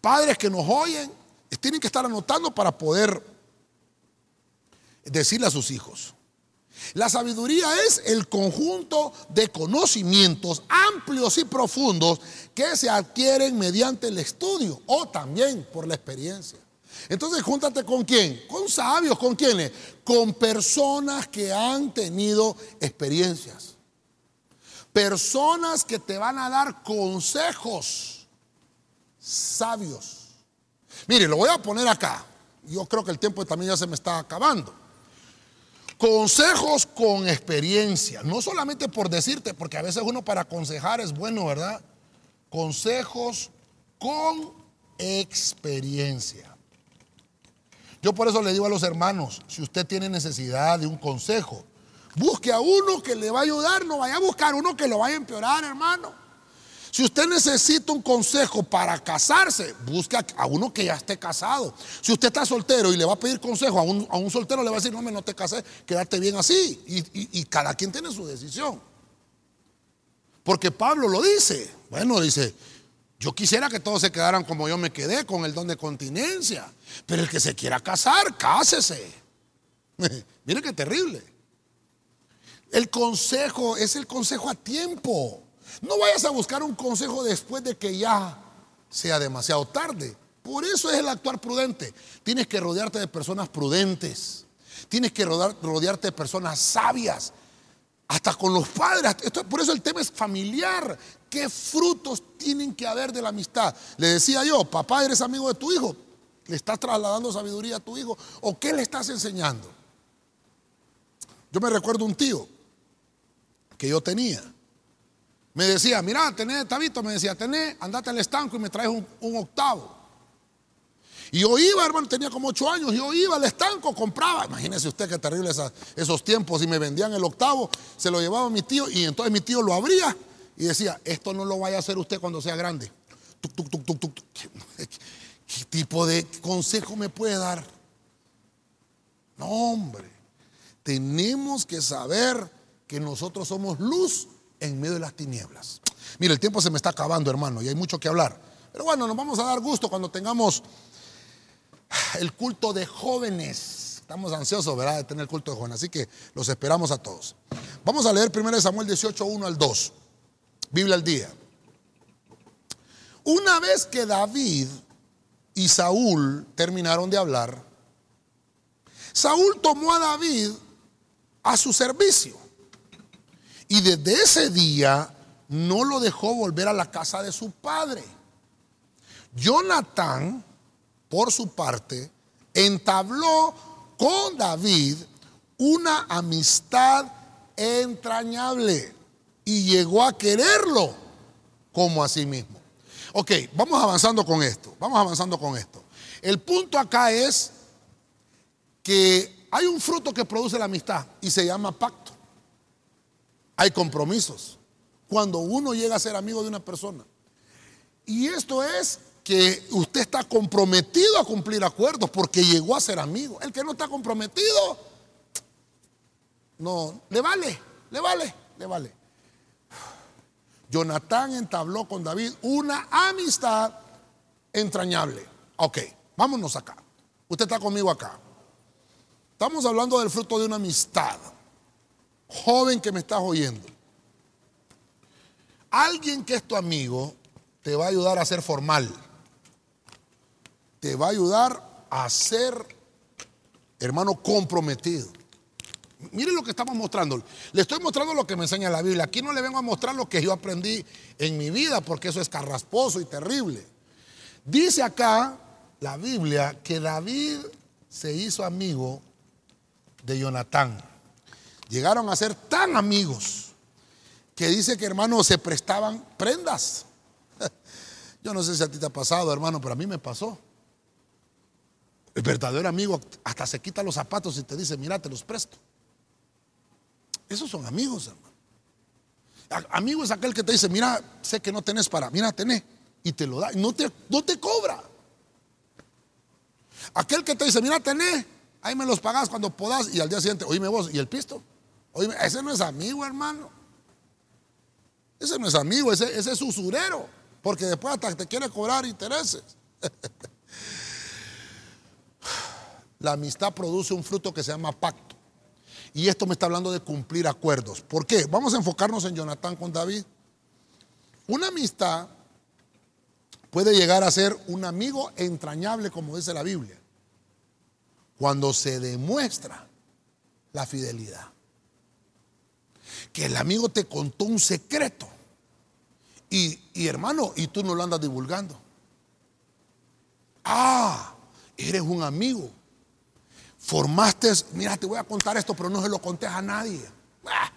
Padres que nos oyen, tienen que estar anotando para poder decirle a sus hijos. La sabiduría es el conjunto de conocimientos amplios y profundos que se adquieren mediante el estudio o también por la experiencia. Entonces, júntate con quién? Con sabios, ¿con quiénes? Con personas que han tenido experiencias. Personas que te van a dar consejos sabios. Mire, lo voy a poner acá. Yo creo que el tiempo también ya se me está acabando. Consejos con experiencia. No solamente por decirte, porque a veces uno para aconsejar es bueno, ¿verdad? Consejos con experiencia. Yo por eso le digo a los hermanos, si usted tiene necesidad de un consejo, busque a uno que le va a ayudar, no vaya a buscar uno que lo vaya a empeorar, hermano. Si usted necesita un consejo para casarse, busque a uno que ya esté casado. Si usted está soltero y le va a pedir consejo a un, soltero, le va a decir, no, me no te cases, quédate bien así. Y, y cada quien tiene su decisión. Porque Pablo lo dice. Bueno, dice, yo quisiera que todos se quedaran como yo me quedé, con el don de continencia. Pero el que se quiera casar, cásese. [LAUGHS] Mire qué terrible. El consejo es el consejo a tiempo. No vayas a buscar un consejo después de que ya sea demasiado tarde. Por eso es el actuar prudente. Tienes que rodearte de personas prudentes. Tienes que rodearte de personas sabias. Hasta con los padres. por eso el tema es familiar. ¿Qué frutos tienen que haber de la amistad? Le decía yo, papá, eres amigo de tu hijo. ¿Le estás trasladando sabiduría a tu hijo? ¿O qué le estás enseñando? Yo me recuerdo un tío que yo tenía. Me decía, mira, tenés, Tabito, me decía, tenés, andate al estanco y me traes un, octavo. Y yo iba, hermano, tenía como ocho años, yo iba al estanco, compraba, imagínese usted qué terrible esos tiempos, y me vendían el octavo, se lo llevaba mi tío, y entonces mi tío lo abría y decía, esto no lo vaya a hacer usted cuando sea grande. ¿Qué tipo de consejo me puede dar? No, hombre, tenemos que saber que nosotros somos luz en medio de las tinieblas. Mire, el tiempo se me está acabando, hermano, y hay mucho que hablar. Pero bueno, nos vamos a dar gusto cuando tengamos el culto de jóvenes. Estamos ansiosos, ¿verdad?, de tener el culto de jóvenes. Así que los esperamos a todos. Vamos a leer 1 Samuel 18, 1 al 2. Biblia al día. Una vez que David y Saúl terminaron de hablar, Saúl tomó a David a su servicio. Y desde ese día no lo dejó volver a la casa de su padre. Jonatán, por su parte, entabló con David una amistad entrañable y llegó a quererlo como a sí mismo. Ok, vamos avanzando con esto, vamos avanzando con esto. El punto acá es que hay un fruto que produce la amistad y se llama pacto hay compromisos. Cuando uno llega a ser amigo de una persona. Y esto es que usted está comprometido a cumplir acuerdos porque llegó a ser amigo. El que no está comprometido, no, le vale, le vale, le vale. Jonatán entabló con David una amistad entrañable. Ok, vámonos acá. Usted está conmigo acá. Estamos hablando del fruto de una amistad joven que me estás oyendo, alguien que es tu amigo te va a ayudar a ser formal, te va a ayudar a ser, hermano, comprometido. Mire lo que estamos mostrando. Le estoy mostrando lo que me enseña la Biblia. Aquí no le vengo a mostrar lo que yo aprendí en mi vida, porque eso es carrasposo y terrible. Dice acá la Biblia que David se hizo amigo de Jonatán. Llegaron a ser tan amigos que dice que hermanos se prestaban prendas. [LAUGHS] Yo no sé si a ti te ha pasado, hermano, pero a mí me pasó. El verdadero amigo hasta se quita los zapatos y te dice, mira, te los presto. Esos son amigos, hermano. Amigo es aquel que te dice, mira, sé que no tenés para, mira, tenés. Y te lo da, no te, no te cobra. Aquel que te dice, mira, tenés, ahí me los pagás cuando podás. Y al día siguiente, oíme vos, ¿y el pisto? Oye, ese no es amigo, hermano. Ese no es amigo, ese, es usurero. Porque después hasta te quiere cobrar intereses. [LAUGHS] La amistad produce un fruto que se llama pacto. Y esto me está hablando de cumplir acuerdos. ¿Por qué? Vamos a enfocarnos en Jonatán con David. Una amistad puede llegar a ser un amigo entrañable, como dice la Biblia, cuando se demuestra la fidelidad que el amigo te contó un secreto. Y, hermano, y tú no lo andas divulgando. Ah, eres un amigo. Formaste, mira, te voy a contar esto, pero no se lo contés a nadie. Ah,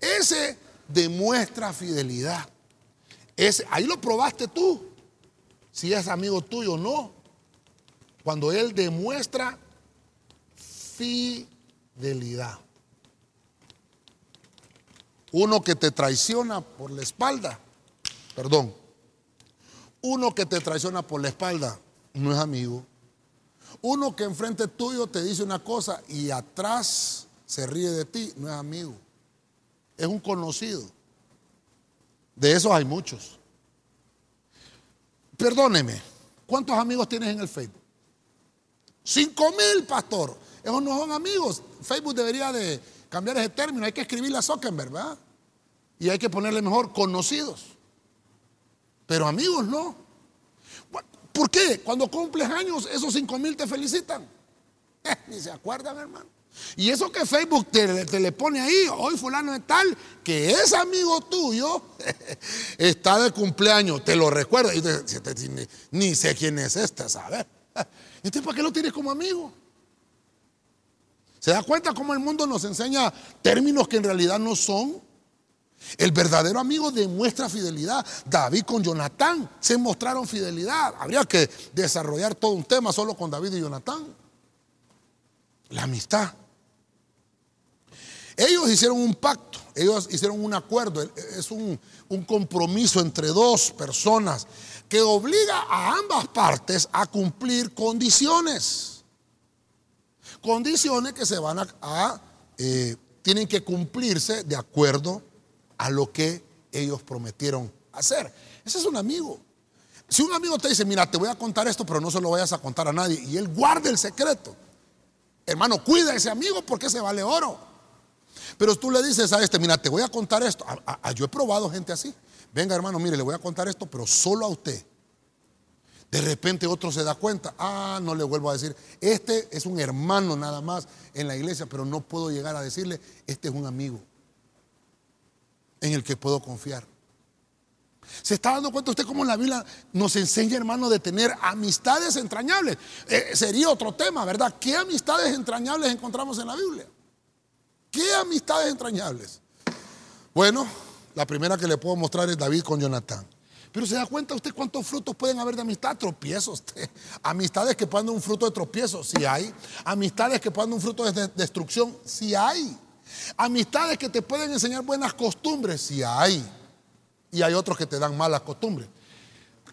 ese demuestra fidelidad. Ahí lo probaste tú. Si es amigo tuyo o no. Cuando él demuestra fidelidad. Uno que te traiciona por la espalda, perdón, uno que te traiciona por la espalda no es amigo. Uno que enfrente tuyo te dice una cosa y atrás se ríe de ti, no es amigo. Es un conocido. De esos hay muchos. Perdóneme, ¿cuántos amigos tienes en el Facebook? Cinco mil, pastor. Esos no son amigos. Facebook debería de cambiar ese término, hay que escribirle a Zuckerberg, ¿verdad? Y hay que ponerle mejor conocidos. Pero amigos no. ¿Por qué? Cuando cumples años, esos 5 mil te felicitan. [LAUGHS] ni se acuerdan, hermano. Y eso que Facebook te, le pone ahí, hoy fulano es tal, que es amigo tuyo, [LAUGHS] está de cumpleaños, te lo recuerda. Y ni, sé quién es este, ¿sabes? [LAUGHS] Entonces, ¿para qué lo tienes como amigo? ¿Se da cuenta cómo el mundo nos enseña términos que en realidad no son? El verdadero amigo demuestra fidelidad. David con Jonatán se mostraron fidelidad. Habría que desarrollar todo un tema solo con David y Jonatán. La amistad. Ellos hicieron un pacto, ellos hicieron un acuerdo, es un, compromiso entre dos personas que obliga a ambas partes a cumplir condiciones. Condiciones que se van a, eh, tienen que cumplirse de acuerdo a lo que ellos prometieron hacer. Ese es un amigo. Si un amigo te dice, mira, te voy a contar esto, pero no se lo vayas a contar a nadie, y él guarda el secreto, hermano, cuida a ese amigo porque se vale oro. Pero tú le dices a este, mira, te voy a contar esto. yo he probado gente así. Venga, hermano, mire, le voy a contar esto, pero solo a usted. De repente otro se da cuenta, ah, no le vuelvo a decir, este es un hermano nada más en la iglesia, pero no puedo llegar a decirle, este es un amigo en el que puedo confiar. ¿Se está dando cuenta usted cómo la Biblia nos enseña, hermano, de tener amistades entrañables? Eh, sería otro tema, ¿verdad? ¿Qué amistades entrañables encontramos en la Biblia? ¿Qué amistades entrañables? Bueno, la primera que le puedo mostrar es David con Jonatán. Pero se da cuenta usted cuántos frutos pueden haber de amistad, tropiezos. [LAUGHS] Amistades que puedan dar un fruto de tropiezo, si hay. Amistades que puedan dar un fruto de destrucción, si hay. Amistades que te pueden enseñar buenas costumbres, si hay. Y hay otros que te dan malas costumbres.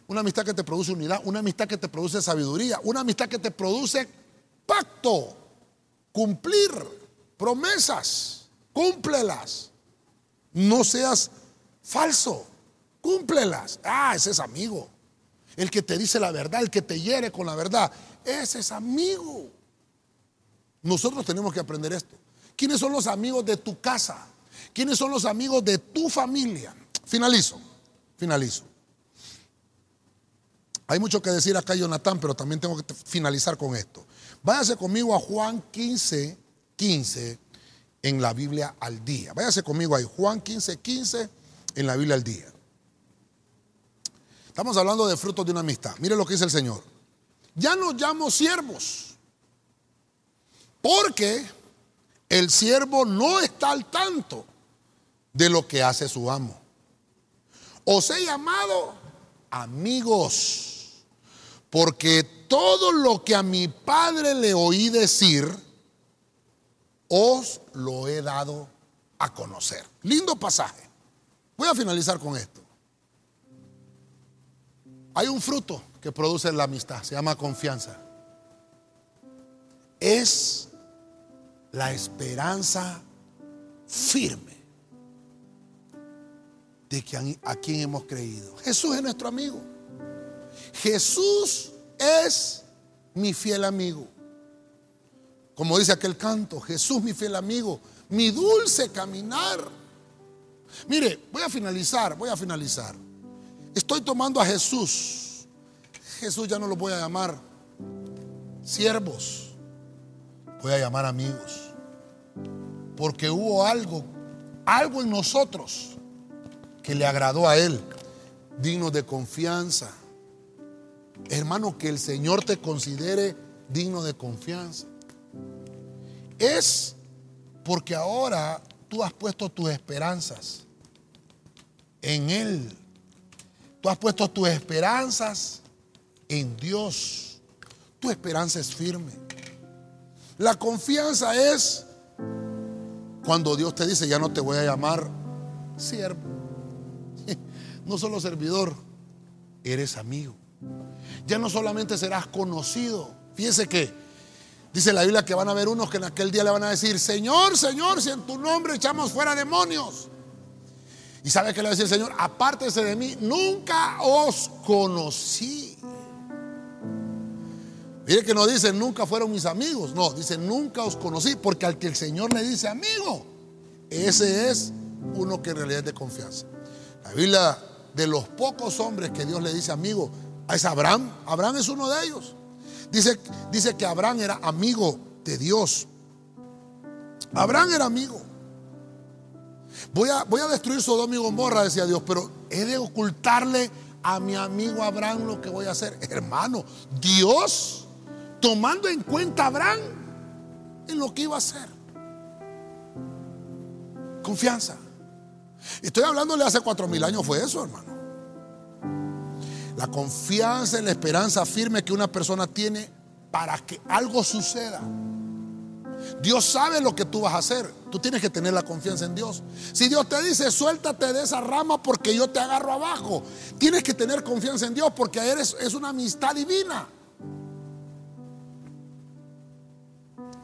Una amistad que te produce unidad, una amistad que te produce sabiduría, una amistad que te produce pacto, cumplir promesas, cúmplelas. No seas falso, cúmplelas. Ah, ese es amigo. El que te dice la verdad, el que te hiere con la verdad, ese es amigo. Nosotros tenemos que aprender esto. ¿Quiénes son los amigos de tu casa? ¿Quiénes son los amigos de tu familia? Finalizo, finalizo. Hay mucho que decir acá, Jonathan, pero también tengo que finalizar con esto. Váyase conmigo a Juan 15, 15 en la Biblia al día. Váyase conmigo ahí, Juan 15, 15 en la Biblia al día. Estamos hablando de frutos de una amistad. Mire lo que dice el Señor. Ya nos llamo siervos. Porque el siervo no está al tanto de lo que hace su amo. Os he llamado amigos, porque todo lo que a mi padre le oí decir, os lo he dado a conocer. Lindo pasaje. Voy a finalizar con esto. Hay un fruto que produce la amistad, se llama confianza. Es la esperanza firme de que a, quien hemos creído. Jesús es nuestro amigo. Jesús es mi fiel amigo. Como dice aquel canto, Jesús mi fiel amigo, mi dulce caminar. Mire, voy a finalizar, voy a finalizar. Estoy tomando a Jesús. Jesús ya no lo voy a llamar siervos, voy a llamar amigos. Porque hubo algo, algo en nosotros que le agradó a Él, digno de confianza. Hermano, que el Señor te considere digno de confianza. Es porque ahora tú has puesto tus esperanzas en Él. Tú has puesto tus esperanzas en Dios. Tu esperanza es firme. La confianza es cuando Dios te dice, ya no te voy a llamar siervo, [LAUGHS] no solo servidor, eres amigo. Ya no solamente serás conocido. Fíjese que dice la Biblia que van a haber unos que en aquel día le van a decir, Señor, Señor, si en tu nombre echamos fuera demonios. ¿Y sabe qué le va a decir Señor? Apártese de mí, nunca os conocí. Mire que no dice nunca fueron mis amigos, no, dice nunca os conocí, porque al que el Señor le dice amigo, ese es uno que en realidad es de confianza. La Biblia de los pocos hombres que Dios le dice amigo, Es Abraham. Abraham es uno de ellos. Dice, dice que Abraham era amigo de Dios. Abraham era amigo. Voy a, voy a destruir Sodoma y Gomorra, decía Dios, pero he de ocultarle a mi amigo Abraham lo que voy a hacer. Hermano, Dios tomando en cuenta a Abraham en lo que iba a hacer. Confianza. Estoy hablándole hace cuatro mil años, fue eso, hermano. La confianza y la esperanza firme que una persona tiene para que algo suceda. Dios sabe lo que tú vas a hacer. Tú tienes que tener la confianza en Dios. Si Dios te dice, suéltate de esa rama porque yo te agarro abajo, tienes que tener confianza en Dios porque eres, es una amistad divina.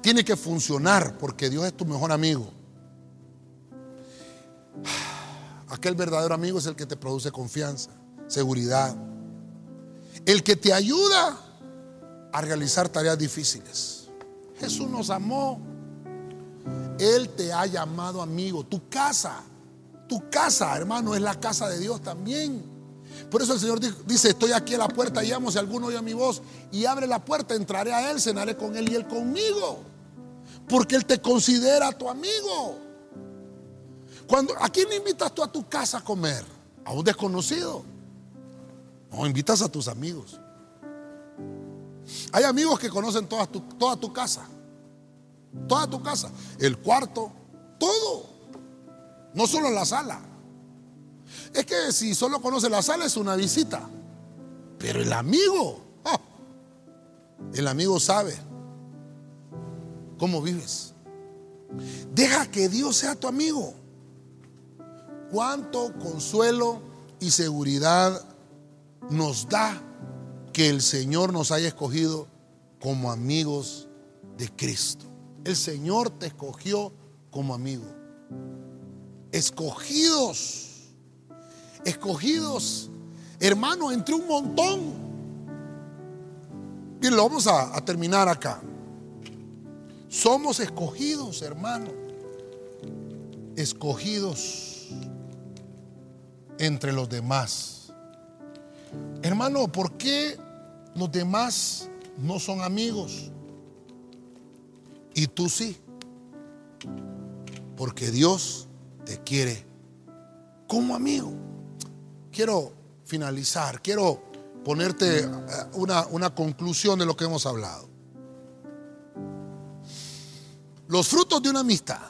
Tiene que funcionar porque Dios es tu mejor amigo. Aquel verdadero amigo es el que te produce confianza, seguridad. El que te ayuda a realizar tareas difíciles. Jesús nos amó. Él te ha llamado amigo. Tu casa, tu casa, hermano, es la casa de Dios también. Por eso el Señor dice, estoy aquí a la puerta, llamo si alguno oye mi voz y abre la puerta, entraré a Él, cenaré con Él y Él conmigo. Porque Él te considera tu amigo. Cuando, ¿A quién invitas tú a tu casa a comer? ¿A un desconocido? No, invitas a tus amigos. Hay amigos que conocen toda tu, casa. Toda tu casa. El cuarto, todo. No solo la sala. Es que si solo conoce la sala es una visita. Pero el amigo, ah, el amigo sabe cómo vives. Deja que Dios sea tu amigo cuánto consuelo y seguridad nos da que el Señor nos haya escogido como amigos de Cristo. El Señor te escogió como amigo. Escogidos, escogidos, hermano, entre un montón. Y lo vamos a, a terminar acá. Somos escogidos, hermano. Escogidos entre los demás. Hermano, ¿por qué los demás no son amigos? Y tú sí. Porque Dios te quiere como amigo. Quiero finalizar, quiero ponerte eh, una, una conclusión de lo que hemos hablado. Los frutos de una amistad.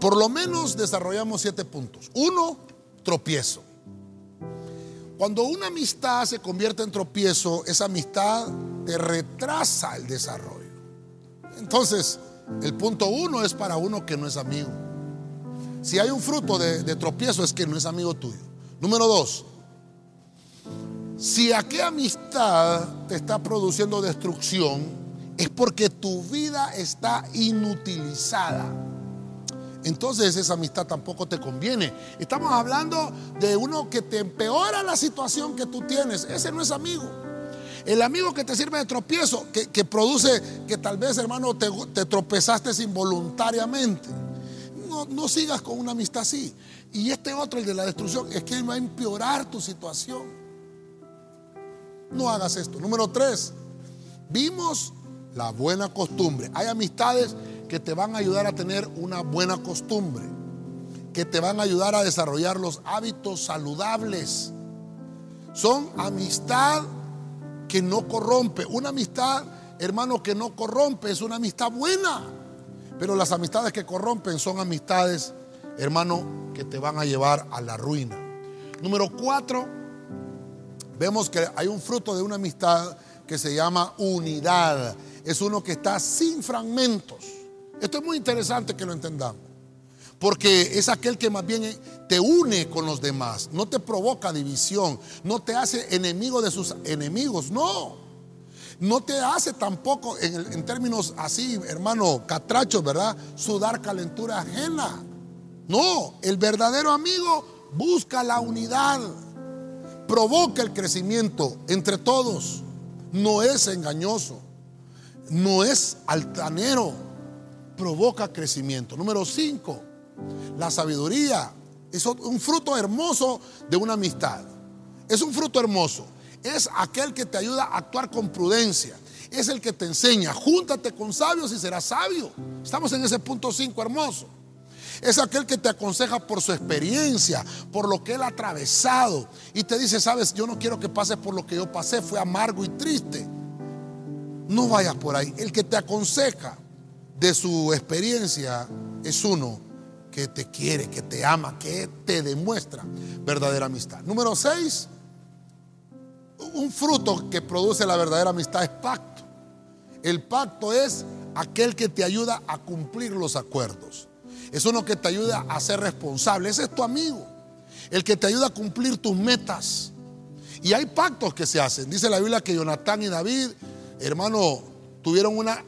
Por lo menos desarrollamos siete puntos. Uno, tropiezo. Cuando una amistad se convierte en tropiezo, esa amistad te retrasa el desarrollo. Entonces, el punto uno es para uno que no es amigo. Si hay un fruto de, tropiezo es que no es amigo tuyo. Número dos, si aquella amistad te está produciendo destrucción, es porque tu vida está inutilizada entonces esa amistad tampoco te conviene. Estamos hablando de uno que te empeora la situación que tú tienes. Ese no es amigo. El amigo que te sirve de tropiezo, que, produce que tal vez, hermano, te, te tropezaste involuntariamente. No, no, sigas con una amistad así. Y este otro, el de la destrucción, es que va a empeorar tu situación. No hagas esto. Número tres, vimos la buena costumbre. Hay amistades que te van a ayudar a tener una buena costumbre, que te van a ayudar a desarrollar los hábitos saludables. Son amistad que no corrompe. Una amistad, hermano, que no corrompe es una amistad buena. Pero las amistades que corrompen son amistades, hermano, que te van a llevar a la ruina. Número cuatro, vemos que hay un fruto de una amistad que se llama unidad. Es uno que está sin fragmentos. Esto es muy interesante que lo entendamos. Porque es aquel que más bien te une con los demás, no te provoca división, no te hace enemigo de sus enemigos, no. No te hace tampoco, en, términos así, hermano, catrachos, ¿verdad? Sudar calentura ajena. No, el verdadero amigo busca la unidad, provoca el crecimiento entre todos, no es engañoso, no es altanero provoca crecimiento. Número 5, la sabiduría es un fruto hermoso de una amistad. Es un fruto hermoso. es aquel que te ayuda a actuar con prudencia. Es el que te enseña, júntate con sabios y serás sabio. Estamos en ese punto 5 hermoso. Es aquel que te aconseja por su experiencia, por lo que él ha atravesado. Y te dice, sabes, yo no quiero que pases por lo que yo pasé, fue amargo y triste. No vayas por ahí. El que te aconseja de su experiencia es uno que te quiere, que te ama, que te demuestra verdadera amistad. Número 6, un fruto que produce la verdadera amistad es pacto. El pacto es aquel que te ayuda a cumplir los acuerdos. Es uno que te ayuda a ser responsable. Ese es tu amigo. El que te ayuda a cumplir tus metas. Y hay pactos que se hacen. Dice la Biblia que Jonatán y David, hermano, tuvieron una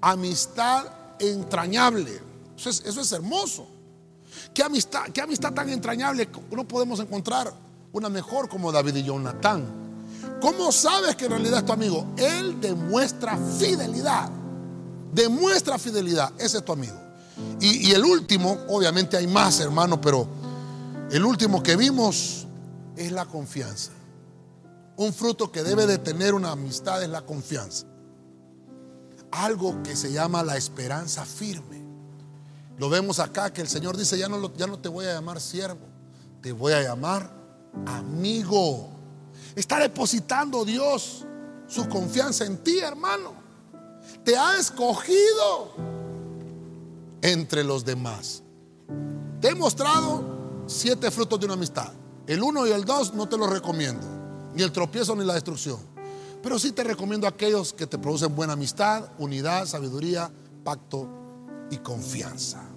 amistad entrañable. Eso es, hermoso. ¿Qué amistad, ¿Qué amistad tan entrañable? No podemos encontrar una mejor como David y Jonatán. ¿Cómo sabes que en realidad es tu amigo? Él demuestra fidelidad. Demuestra fidelidad. Ese es tu amigo. Y, el último, obviamente hay más, hermano, pero el último que vimos es la confianza. Un fruto que debe de tener una amistad es la confianza. Algo que se llama la esperanza firme. Lo vemos acá que el Señor dice, ya no, ya no te voy a llamar siervo, te voy a llamar amigo. Está depositando Dios su confianza en ti, hermano. Te ha escogido entre los demás. Te he mostrado siete frutos de una amistad. El uno y el dos no te los recomiendo, ni el tropiezo ni la destrucción. Pero sí te recomiendo aquellos que te producen buena amistad, unidad, sabiduría, pacto y confianza.